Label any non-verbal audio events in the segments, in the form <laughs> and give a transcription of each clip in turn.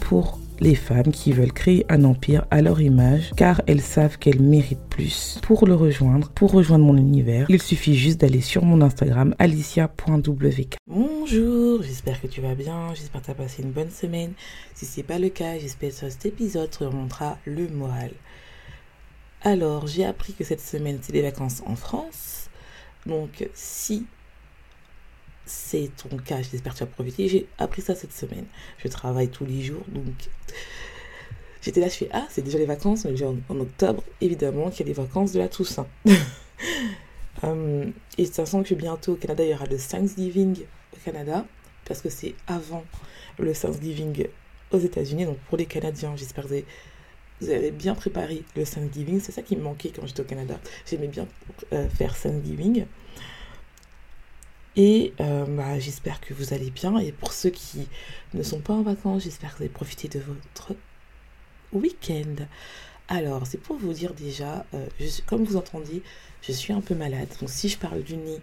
Pour les femmes qui veulent créer un empire à leur image car elles savent qu'elles méritent plus. Pour le rejoindre, pour rejoindre mon univers, il suffit juste d'aller sur mon Instagram alicia.wk. Bonjour, j'espère que tu vas bien, j'espère que tu as passé une bonne semaine. Si c'est pas le cas, j'espère que cet épisode te remontera le moral. Alors, j'ai appris que cette semaine, c'est les vacances en France. Donc, si c'est ton cas, j'espère que tu as profité. J'ai appris ça cette semaine. Je travaille tous les jours, donc j'étais là, je fais Ah, c'est déjà les vacances, mais en, en octobre, évidemment, qu'il y a les vacances de la Toussaint. <laughs> um, et ça sent que bientôt au Canada, il y aura le Thanksgiving au Canada, parce que c'est avant le Thanksgiving aux États-Unis. Donc pour les Canadiens, j'espère que vous avez bien préparé le Thanksgiving. C'est ça qui me manquait quand j'étais au Canada. J'aimais bien euh, faire Thanksgiving. Et euh, bah, j'espère que vous allez bien. Et pour ceux qui ne sont pas en vacances, j'espère que vous avez profité de votre week-end. Alors, c'est pour vous dire déjà, euh, comme vous entendez, je suis un peu malade. Donc, si je parle du nez,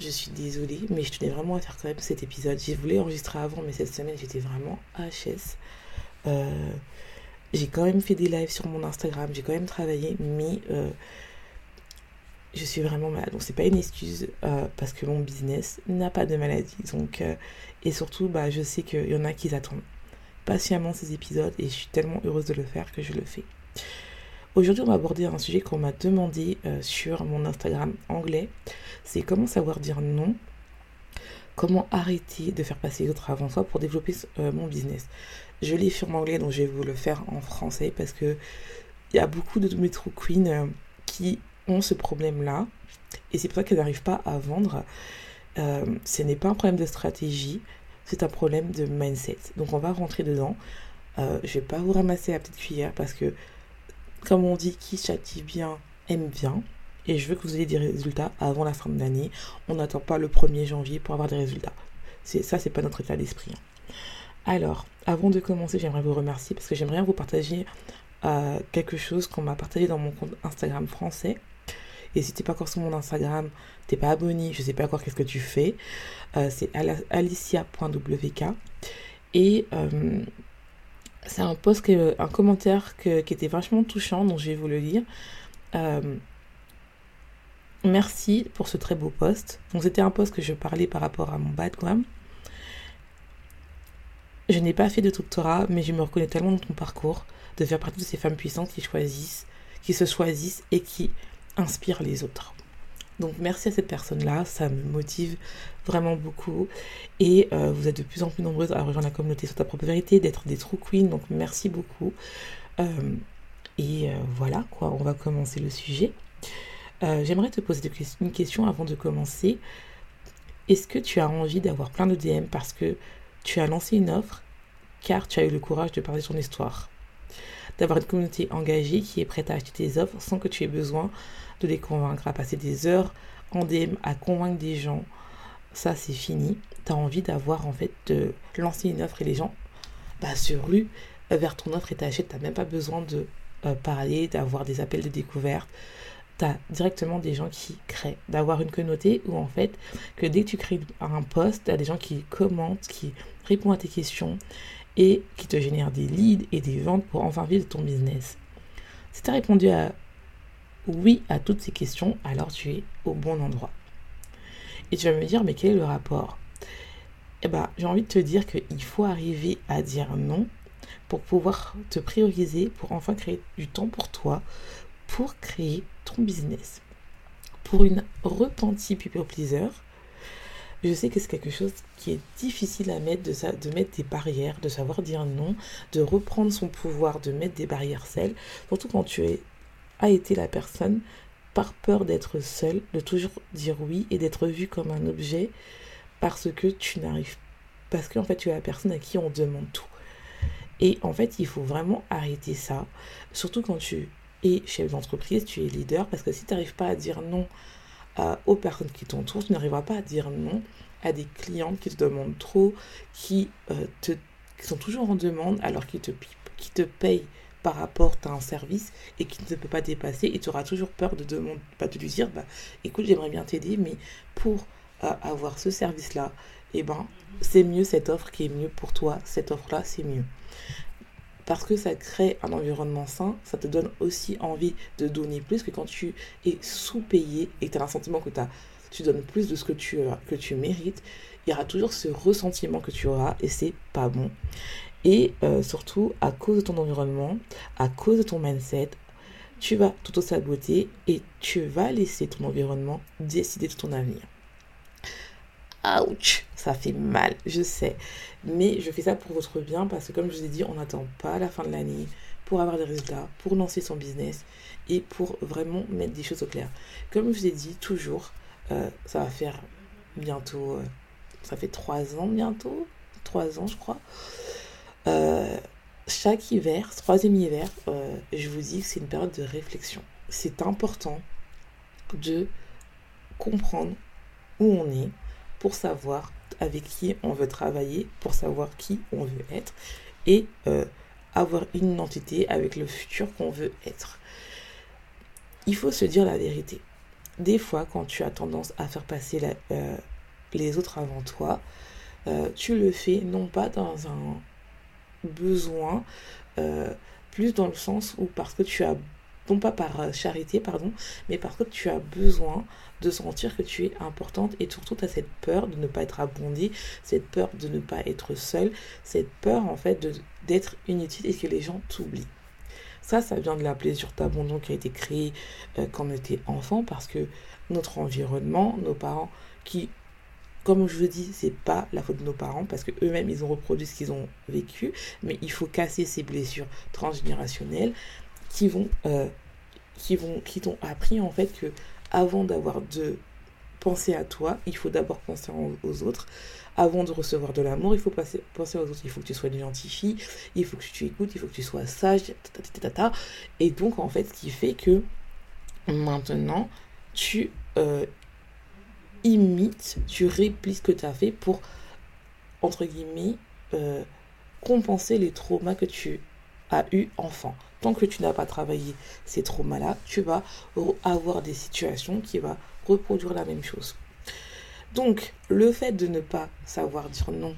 je suis désolée, mais je tenais vraiment à faire quand même cet épisode. J'ai voulu enregistrer avant, mais cette semaine, j'étais vraiment HS. Euh, j'ai quand même fait des lives sur mon Instagram, j'ai quand même travaillé, mais je suis vraiment malade. Donc c'est pas une excuse euh, parce que mon business n'a pas de maladie. Donc euh, et surtout bah je sais qu'il y en a qui attendent patiemment ces épisodes et je suis tellement heureuse de le faire que je le fais. Aujourd'hui, on va aborder un sujet qu'on m'a demandé euh, sur mon Instagram anglais. C'est comment savoir dire non, comment arrêter de faire passer les autres avant soi pour développer mon business. Je l'ai fait en anglais, donc je vais vous le faire en français parce que il y a beaucoup de métro queens qui ont ce problème-là. Et c'est pour ça qu'elles n'arrivent pas à vendre. Euh, ce n'est pas un problème de stratégie, c'est un problème de mindset. Donc on va rentrer dedans. Euh, je vais pas vous ramasser la petite cuillère parce que, comme on dit, qui châtie bien aime bien. Et je veux que vous ayez des résultats avant la fin de l'année. On n'attend pas le 1er janvier pour avoir des résultats. C'est, ça, c'est pas notre état d'esprit. Hein. Alors, avant de commencer, j'aimerais vous remercier parce que j'aimerais vous partager euh, quelque chose qu'on m'a partagé dans mon compte Instagram français. Et si t'es pas encore sur mon Instagram, t'es pas abonné, je sais pas encore qu'est-ce que tu fais. Euh, c'est alicia.wk. Et euh, c'est un post, un commentaire qui était vachement touchant, donc je vais vous le lire. Euh, merci pour ce très beau post. Donc c'était un post que je parlais par rapport à mon background. Je n'ai pas fait de doctorat, mais je me reconnais tellement dans ton parcours de faire partie de ces femmes puissantes qui choisissent, qui se choisissent et qui inspire les autres. Donc merci à cette personne-là, ça me motive vraiment beaucoup. Et euh, vous êtes de plus en plus nombreuses à rejoindre la communauté sur ta propre vérité, d'être des true queens, donc merci beaucoup. Euh, et euh, voilà, quoi, on va commencer le sujet. J'aimerais te poser une question avant de commencer. Est-ce que tu as envie d'avoir plein de DM parce que tu as lancé une offre car tu as eu le courage de parler ton histoire? D'avoir une communauté engagée qui est prête à acheter tes offres sans que tu aies besoin de les convaincre, à passer des heures en DM à convaincre des gens, ça c'est fini. Tu as envie d'avoir en fait de lancer une offre et les gens bah, se ruent vers ton offre et t'achètent. Tu n'as même pas besoin de euh, parler, d'avoir des appels de découverte. Tu as directement des gens qui créent, d'avoir une communauté où en fait, que dès que tu crées un post, tu as des gens qui commentent, qui répondent à tes questions qui te génèrent des leads et des ventes pour enfin vivre ton business. Si tu as répondu à oui à toutes ces questions, alors tu es au bon endroit. Et tu vas me dire, mais quel est le rapport? Eh bien, j'ai envie de te dire qu'il faut arriver à dire non pour pouvoir te prioriser, pour enfin créer du temps pour toi, pour créer ton business. Pour une repentie people pleaser, je sais que c'est quelque chose qui est difficile à mettre, de, mettre des barrières, de savoir dire non, de reprendre son pouvoir, de mettre des barrières celles, surtout quand tu as été la personne par peur d'être seule, de toujours dire oui et d'être vu comme un objet parce que tu n'arrives parce qu'en fait tu es la personne à qui on demande tout. Et en fait, il faut vraiment arrêter ça, surtout quand tu es chef d'entreprise, tu es leader, parce que si tu n'arrives pas à dire non aux personnes qui t'entourent, tu n'arriveras pas à dire non à des clients qui te demandent trop, qui, euh, te, sont toujours en demande alors qu'ils te, qui te payent par rapport à un service et qui ne peut pas dépasser et tu auras toujours peur de, demander, pas de lui dire bah écoute j'aimerais bien t'aider mais pour euh, avoir ce service là eh ben c'est mieux cette offre qui est mieux pour toi cette offre là c'est mieux parce que ça crée un environnement sain, ça te donne aussi envie de donner plus que quand tu es sous-payé et que tu as un sentiment que tu donnes plus de ce que tu, euh, que tu mérites, il y aura toujours ce ressentiment que tu auras et c'est pas bon. Et euh, surtout, à cause de ton environnement, à cause de ton mindset, tu vas t'auto-saboter et tu vas laisser ton environnement décider de ton avenir. Ouch, ça fait mal, je sais. Mais je fais ça pour votre bien parce que comme je vous ai dit, on n'attend pas la fin de l'année pour avoir des résultats, pour lancer son business et pour vraiment mettre des choses au clair. Comme je vous ai dit, toujours, euh, ça va faire bientôt, euh, ça fait trois ans bientôt, trois ans je crois. Euh, chaque hiver, troisième hiver, je vous dis que c'est une période de réflexion. C'est important de comprendre où on est, pour savoir avec qui on veut travailler, pour savoir qui on veut être et euh, avoir une identité avec le futur qu'on veut être. Il faut se dire la vérité. Des fois, quand tu as tendance à faire passer euh, les autres avant toi, euh, tu le fais non pas dans un besoin, plus dans le sens où parce que tu as non pas par euh, charité, pardon, mais parce que tu as besoin de sentir que tu es importante et surtout tu as cette peur de ne pas être abondée, cette peur de ne pas être seule, cette peur en fait d'être inutile et que les gens t'oublient. Ça, ça vient de la plaisir d'abandon qui a été créé euh, quand on était enfant parce que notre environnement, nos parents qui comme je vous dis, c'est pas la faute de nos parents parce que eux-mêmes ils ont reproduit ce qu'ils ont vécu, mais il faut casser ces blessures transgénérationnelles qui vont, euh, qui vont, qui t'ont appris en fait que avant d'avoir de penser à toi, il faut d'abord penser aux autres. Avant de recevoir de l'amour, il faut penser aux autres. Il faut que tu sois identifié, il faut que tu écoutes, il faut que tu sois sage, et donc en fait, ce qui fait que maintenant, tu euh, imites, tu répliques ce que tu as fait pour, entre guillemets, euh, compenser les traumas que tu as eu enfant tant que tu n'as pas travaillé ces traumas-là, tu vas avoir des situations qui vont reproduire la même chose. Donc, le fait de ne pas savoir dire non,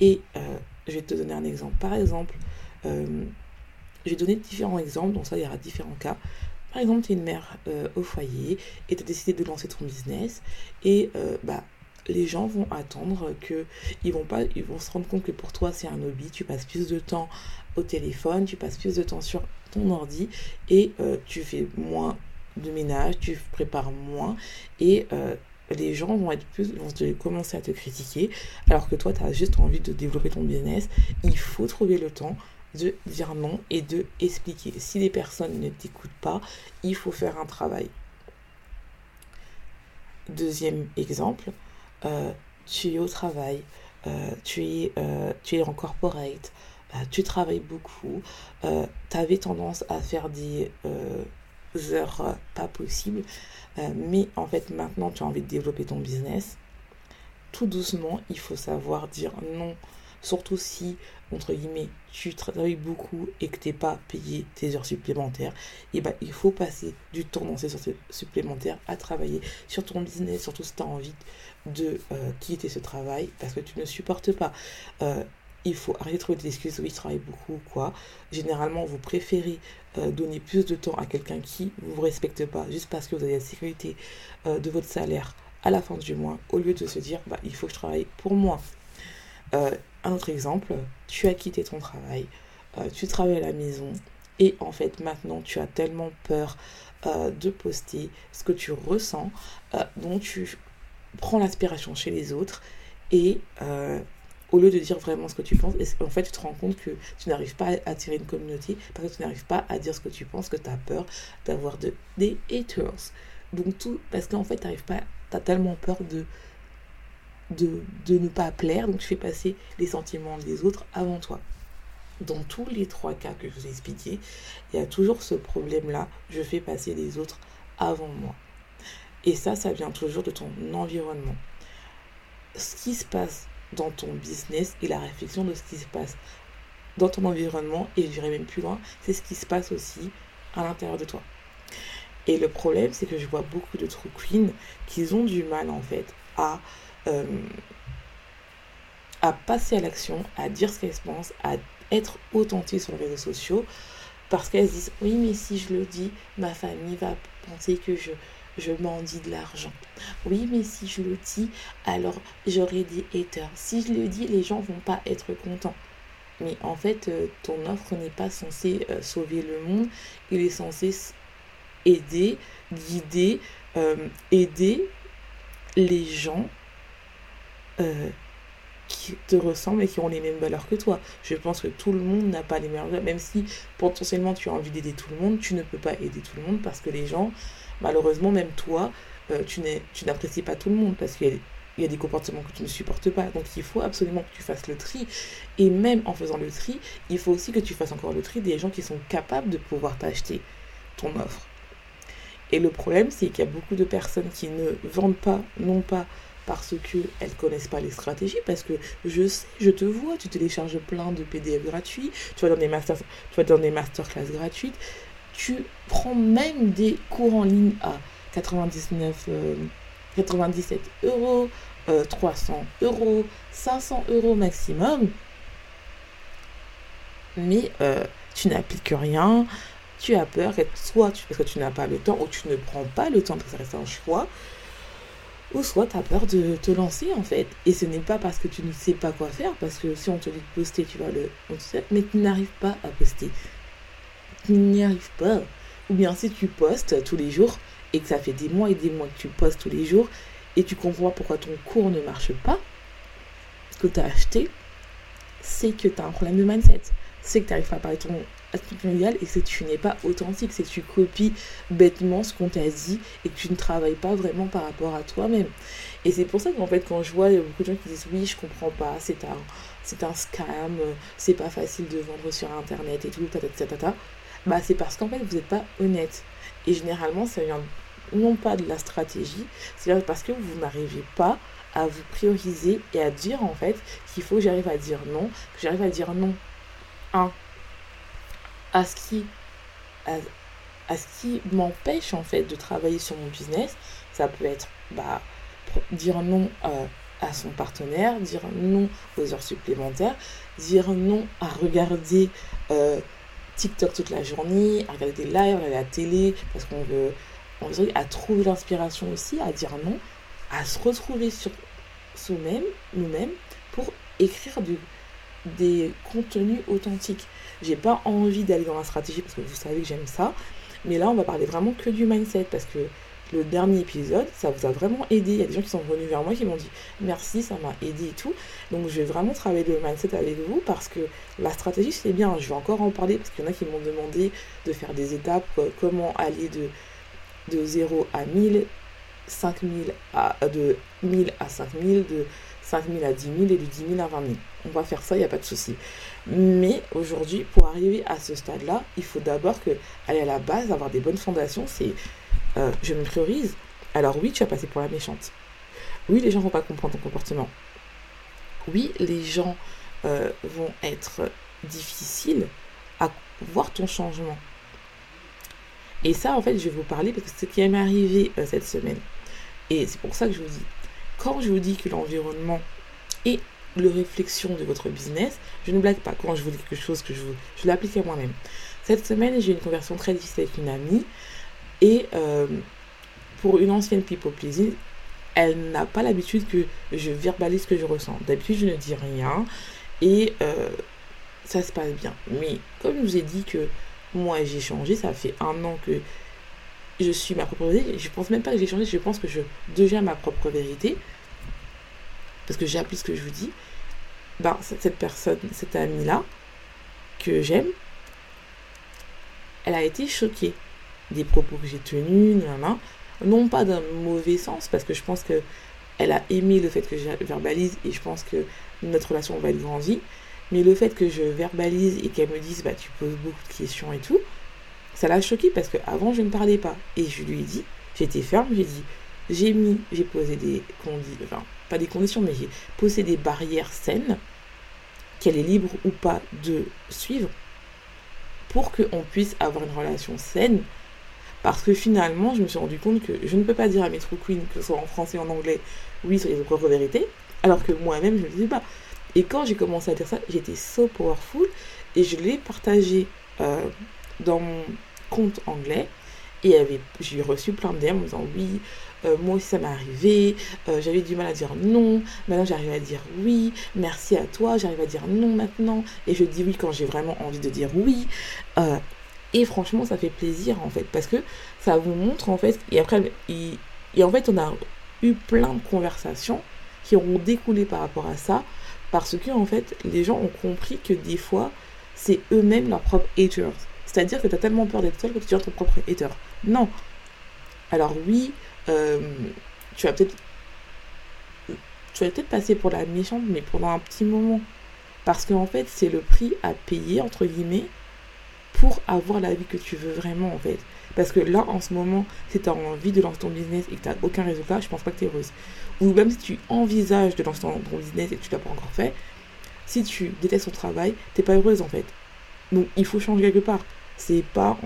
et euh, je vais te donner un exemple. Par exemple, euh, je vais donner différents exemples, donc ça, il y aura différents cas. Par exemple, tu es une mère euh, au foyer et tu as décidé de lancer ton business et bah, les gens vont attendre que ils vont pas ils vont se rendre compte que pour toi c'est un hobby tu passes plus de temps au téléphone tu passes plus de temps sur ton ordi et euh, tu fais moins de ménage tu prépares moins et euh, les gens vont être plus vont commencer à te critiquer alors que toi tu as juste envie de développer ton business. Il faut trouver le temps de dire non et de expliquer. Si les personnes ne t'écoutent pas il faut faire un travail. Deuxième exemple euh, tu es au travail, tu, es, tu es en corporate, tu travailles beaucoup, tu avais tendance à faire des heures pas possibles, mais en fait maintenant tu as envie de développer ton business. Tout doucement, il faut savoir dire non Surtout si, entre guillemets, tu travailles beaucoup et que tu n'es pas payé tes heures supplémentaires, et eh ben, il faut passer du temps dans ces heures supplémentaires à travailler sur ton business, surtout si tu as envie de euh, quitter ce travail parce que tu ne supportes pas. Euh, il faut arrêter de trouver des excuses, oui, je travaille beaucoup quoi. Généralement, vous préférez euh, donner plus de temps à quelqu'un qui ne vous respecte pas juste parce que vous avez la sécurité de votre salaire à la fin du mois, au lieu de se dire, bah, il faut que je travaille pour moi. Un autre exemple, tu as quitté ton travail, euh, tu travailles à la maison et en fait maintenant tu as tellement peur euh, de poster ce que tu ressens, euh, donc tu prends l'inspiration chez les autres et euh, au lieu de dire vraiment ce que tu penses, en fait, tu te rends compte que tu n'arrives pas à attirer une communauté parce que tu n'arrives pas à dire ce que tu penses, que tu as peur d'avoir de, des haters. Donc, tout, parce qu'en fait, tu n'arrives pas, tu as tellement peur de, de, de ne pas plaire, donc tu fais passer les sentiments des autres avant toi. Dans tous les trois cas que je vous ai expliqués, il y a toujours ce problème-là, je fais passer les autres avant moi. Et ça, ça vient toujours de ton environnement. Ce qui se passe dans ton business et la réflexion de ce qui se passe dans ton environnement, et je dirais même plus loin, c'est ce qui se passe aussi à l'intérieur de toi. Et le problème, c'est que je vois beaucoup de true qui ont du mal en fait à, euh, à passer à l'action, à dire ce qu'elles pensent, à être authentiques sur les réseaux sociaux, parce qu'elles disent oui, mais si je le dis, ma famille va penser que je, je mendie de l'argent. Oui, mais si je le dis, alors j'aurai des haters. Si je le dis, les gens vont pas être contents. Mais en fait, euh, ton offre n'est pas censée euh, sauver le monde. Il est censé aider, guider, euh, aider les gens qui te ressemblent et qui ont les mêmes valeurs que toi. Je pense que tout le monde n'a pas les mêmes valeurs. Même si potentiellement tu as envie d'aider tout le monde, tu ne peux pas aider tout le monde parce que les gens malheureusement, même toi, euh, tu n'apprécies pas tout le monde parce qu'il y, a des comportements que tu ne supportes pas. Donc il faut absolument que tu fasses le tri. Et même en faisant le tri, il faut aussi que tu fasses encore le tri des gens qui sont capables de pouvoir t'acheter ton offre. Et le problème, c'est qu'il y a beaucoup de personnes qui ne vendent pas, non pas parce qu'elles connaissent pas les stratégies, parce que je sais, je te vois, tu télécharges plein de PDF gratuits, tu vas dans des, master, tu vas dans des masterclass gratuites, tu prends même des cours en ligne à 99, 97 euh, euros, 300 euh, euros, 500 euros maximum. Mais euh, tu n'appliques rien, tu as peur, soit parce que tu n'as pas le temps, ou tu ne prends pas le temps, parce que ça reste un choix, ou soit tu as peur de te lancer en fait. Et ce n'est pas parce que tu ne sais pas quoi faire, parce que si on te dit de poster, tu vas le. Mais tu n'arrives pas à poster tu n'y arrives pas. Ou bien si tu postes tous les jours et que ça fait des mois et des mois que tu postes tous les jours et tu comprends pourquoi ton cours ne marche pas, que tu as acheté, c'est que tu as un problème de mindset. C'est que tu n'arrives pas à parler ton, et que tu n'es pas authentique. C'est que tu copies bêtement ce qu'on t'a dit et que tu ne travailles pas vraiment par rapport à toi-même. Et c'est pour ça qu'en fait, quand je vois beaucoup de gens qui disent oui, je comprends pas, c'est un, c'est un scam, c'est pas facile de vendre sur internet et tout, ta, ta, bah, c'est parce qu'en fait, vous n'êtes pas honnête. Et généralement, ça vient non pas de la stratégie, c'est parce que vous n'arrivez pas à vous prioriser et à dire en fait qu'il faut que j'arrive à dire non, que j'arrive à dire non. Un, à ce qui, à, ce qui m'empêche en fait de travailler sur mon business, ça peut être bah, dire non euh, à son partenaire, dire non aux heures supplémentaires, dire non à regarder euh, TikTok toute la journée, à regarder des lives, à la télé, parce qu'on veut, on veut à trouver l'inspiration aussi, à dire non, à se retrouver sur soi-même, nous-mêmes, pour écrire des contenus authentiques. J'ai pas envie d'aller dans la stratégie parce que vous savez que j'aime ça, mais là on va parler vraiment que du mindset parce que le dernier épisode, ça vous a vraiment aidé. Il y a des gens qui sont venus vers moi qui m'ont dit merci, ça m'a aidé et tout. Donc je vais vraiment travailler le mindset avec vous parce que la stratégie c'est bien. Je vais encore en parler parce qu'il y en a qui m'ont demandé de faire des étapes, comment aller de, de 0 à 1000, 5000 à, euh, de 1000 à 5000, de 5000 à 10 000 et de 10 000 à 20 000. On va faire ça, il n'y a pas de souci. Mais aujourd'hui, pour arriver à ce stade-là, il faut d'abord que aller à la base, avoir des bonnes fondations, c'est euh, je me priorise, alors oui, tu vas passer pour la méchante. Oui, les gens vont pas comprendre ton comportement. Oui, les gens euh, vont être difficiles à voir ton changement. Et ça, en fait, je vais vous parler parce que c'est ce qui m'est arrivé euh, cette semaine. Et c'est pour ça que je vous dis, quand je vous dis que l'environnement est le réflexion de votre business, je ne blague pas quand je vous dis quelque chose que je, je l'applique à moi-même. Cette semaine, j'ai une conversion très difficile avec une amie et euh, pour une ancienne people pleasing, elle n'a pas l'habitude que je verbalise ce que je ressens. D'habitude, je ne dis rien et euh, ça se passe bien. Mais comme je vous ai dit que moi j'ai changé, ça fait un an que je suis ma propre vérité. Je pense même pas que j'ai changé, je pense que je deviens ma propre vérité. Parce que j'applique ce que je vous dis. Ben, cette personne, cette amie-là, que j'aime, elle a été choquée des propos que j'ai tenus, non pas d'un mauvais sens, parce que je pense que elle a aimé le fait que je verbalise et je pense que notre relation va être grandie, mais le fait que je verbalise et qu'elle me dise bah tu poses beaucoup de questions et tout, ça l'a choquée parce qu'avant je ne parlais pas. Et je lui ai dit, j'étais ferme, j'ai dit j'ai mis, j'ai posé des conditions, enfin pas des conditions, mais j'ai posé des barrières saines qu'elle est libre ou pas de suivre pour qu'on puisse avoir une relation saine. Parce que finalement, je me suis rendu compte que je ne peux pas dire à mes true queens, que ce soit en français ou en anglais, oui, sur les propres vérités, alors que moi-même, je ne le disais pas. Et quand j'ai commencé à dire ça, j'étais so powerful et je l'ai partagé euh, dans mon compte anglais. Et j'ai reçu plein de DM en disant oui, euh, moi aussi ça m'est arrivé, euh, j'avais du mal à dire non, maintenant j'arrive à dire oui, merci à toi, j'arrive à dire non maintenant, et je dis oui quand j'ai vraiment envie de dire oui. Euh, et franchement, ça fait plaisir en fait, parce que ça vous montre en fait, et après, et, en fait, on a eu plein de conversations qui ont découlé par rapport à ça, parce que en fait, les gens ont compris que des fois, c'est eux-mêmes leurs propres haters. C'est-à-dire que tu as tellement peur d'être seul que tu deviens ton propre hater. Non. Alors oui, euh, tu vas peut-être tu vas peut-être passer pour la méchante, mais pendant un petit moment. Parce qu'en fait, c'est le prix à payer, entre guillemets, pour avoir la vie que tu veux vraiment, en fait. Parce que là, en ce moment, si tu as envie de lancer ton business et que tu n'as aucun résultat, je pense pas que tu es heureuse. Ou même si tu envisages de lancer ton, business et que tu l'as pas encore fait, si tu détestes ton travail, t'es pas heureuse, en fait. Donc, il faut changer quelque part. C'est pas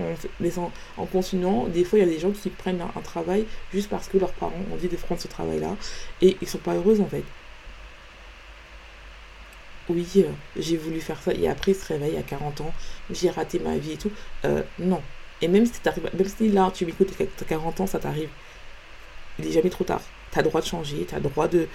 en en continuant. Des fois, il y a des gens qui prennent un, travail juste parce que leurs parents ont dit de prendre ce travail-là et ils sont pas heureux en fait. Oui, euh, j'ai voulu faire ça et après ils se réveillent à 40 ans, j'ai raté ma vie et tout. Euh, non. Et même si, même si là tu m'écoutes que 40 ans, ça t'arrive, il est jamais trop tard. Tu as le droit de changer, tu as le droit de,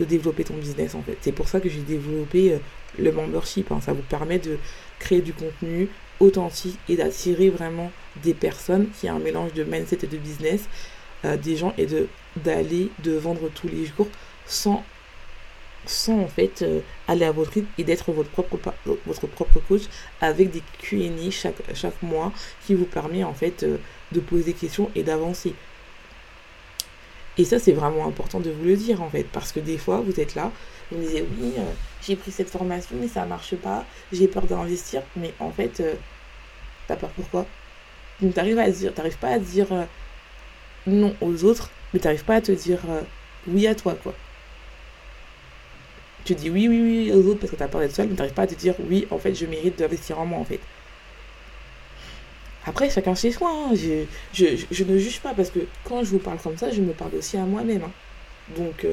développer ton business en fait. C'est pour ça que j'ai développé euh, le membership. Hein. Ça vous permet de créer du contenu, authentique et d'attirer vraiment des personnes qui a un mélange de mindset et de business, euh, des gens et de d'aller de vendre tous les jours sans sans en fait euh, aller à votre rythme et d'être votre propre votre propre coach avec des Q&A chaque chaque mois qui vous permet en fait euh, de poser des questions et d'avancer. Et ça c'est vraiment important de vous le dire en fait parce que des fois vous êtes là, me disiez oui, j'ai pris cette formation mais ça marche pas, j'ai peur d'investir, mais en fait, euh, t'as peur pourquoi Tu t'arrives pas à dire euh, non aux autres, mais t'arrives pas à te dire euh, oui à toi, quoi. Tu dis oui, oui, oui aux autres parce que t'as peur d'être seul, mais t'arrives pas à te dire oui, en fait, je mérite d'investir en moi, en fait. Après, chacun chez soi, hein. je, je, ne juge pas parce que quand je vous parle comme ça, je me parle aussi à moi-même. Hein. Donc,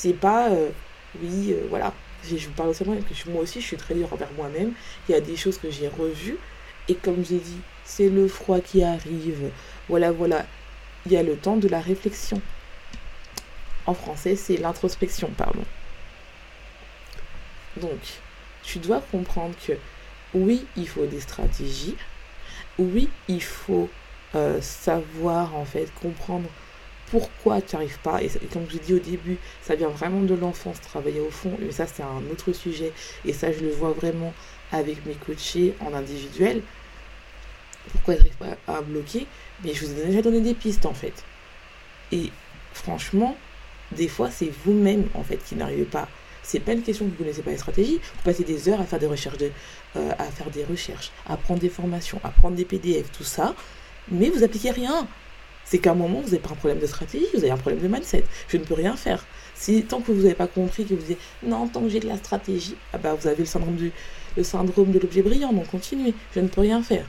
c'est pas oui, euh, voilà. Je vous parle seulement que moi aussi, je suis très dur envers moi-même. Il y a des choses que j'ai revues. Et comme j'ai dit, c'est le froid qui arrive. Voilà, voilà. Il y a le temps de la réflexion. En français, c'est l'introspection, pardon. Donc, tu dois comprendre que oui, il faut des stratégies. Oui, il faut euh, savoir, en fait, comprendre pourquoi tu n'arrives pas. Et, comme je dit au début, ça vient vraiment de l'enfance, travailler au fond. Mais ça, c'est un autre sujet. Et ça, je le vois vraiment avec mes coachés en individuel. Pourquoi je n'arrive pas à bloquer? Mais je vous ai déjà donné des pistes, en fait. Et franchement, des fois, c'est vous-même, en fait, qui n'arrivez pas. C'est pas une question que vous ne connaissez pas les stratégies. Vous passez des heures à faire des recherches, euh, à faire des recherches, à prendre des formations, à prendre des PDF, tout ça. Mais vous appliquez rien c'est qu'à un moment, vous n'avez pas un problème de stratégie, vous avez un problème de mindset. Je ne peux rien faire. Si tant que vous n'avez pas compris, que vous dites non, tant que j'ai de la stratégie, ah bah, vous avez le syndrome, du, le syndrome de l'objet brillant, donc continuez, je ne peux rien faire.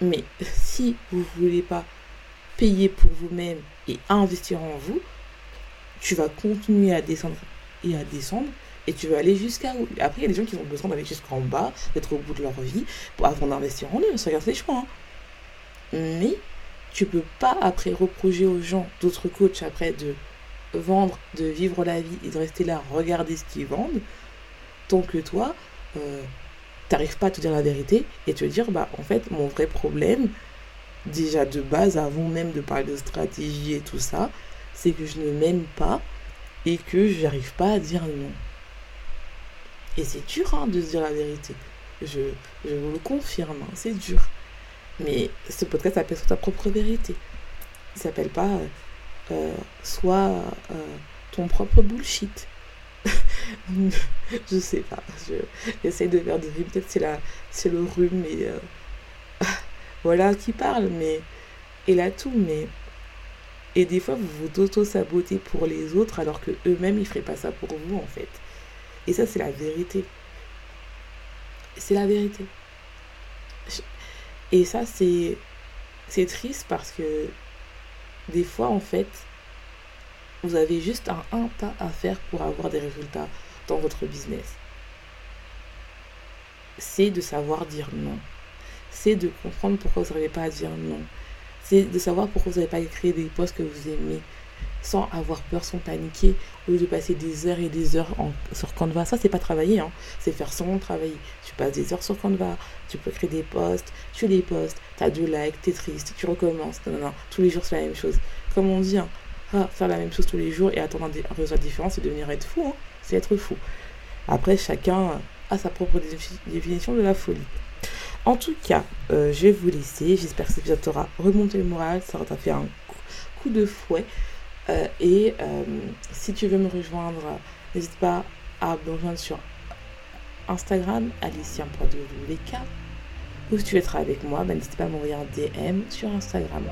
Mais si vous ne voulez pas payer pour vous-même et investir en vous, tu vas continuer à descendre et à descendre et tu vas aller jusqu'à où? Après, il y a des gens qui ont besoin d'aller jusqu'en bas, d'être au bout de leur vie, avant d'investir en eux. Ça regarde les choix. Hein. Mais tu peux pas après reprocher aux gens, d'autres coachs après de vendre, de vivre la vie et de rester là, regarder ce qu'ils vendent, tant que toi, euh, t'arrives pas à te dire la vérité et te dire, bah en fait, mon vrai problème, déjà de base, avant même de parler de stratégie et tout ça, c'est que je ne m'aime pas et que je n'arrive pas à dire non. Et c'est dur hein, de se dire la vérité. Je, vous le confirme, hein, c'est dur. Mais ce podcast s'appelle sur ta propre vérité. Il s'appelle pas euh, euh, soit euh, ton propre bullshit. <laughs> je sais pas. J'essaie de faire des rimes. Peut-être c'est c'est le rhume et <laughs> voilà qui parle. Mais et là tout. Mais et des fois vous vous auto-sabotez pour les autres alors que eux-mêmes ils feraient pas ça pour vous en fait. Et ça c'est la vérité. C'est la vérité. Et ça c'est triste parce que des fois en fait vous avez juste un, un pas à faire pour avoir des résultats dans votre business. C'est de savoir dire non. C'est de comprendre pourquoi vous n'arrivez pas à dire non. C'est de savoir pourquoi vous n'avez pas écrit des posts que vous aimez sans avoir peur, sans paniquer, au lieu de passer des heures et des heures sur Canva. Ça, c'est pas travailler, hein. c'est faire sans travailler. Tu passes des heures sur Canva, tu peux créer des posts, tu les postes, tu as deux likes, tu es triste, tu recommences. Non, non, non. Tous les jours, c'est la même chose. Comme on dit, hein, ah, faire la même chose tous les jours et attendre un résultat différent, c'est devenir être fou. Hein. C'est être fou. Après, chacun a sa propre définition de la folie. En tout cas, euh, je vais vous laisser. J'espère que cet épisode t'aura remonté le moral, ça t'a fait un coup de fouet. Euh, et euh, si tu veux me rejoindre, n'hésite pas à me rejoindre sur Instagram, alicia.wk. Ou si tu veux être avec moi, ben, n'hésite pas à m'envoyer un DM sur Instagram.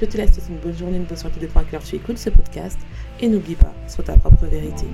Je te laisse une bonne journée, une bonne soirée, à quelle heure tu écoutes ce podcast. Et n'oublie pas, sois ta propre vérité.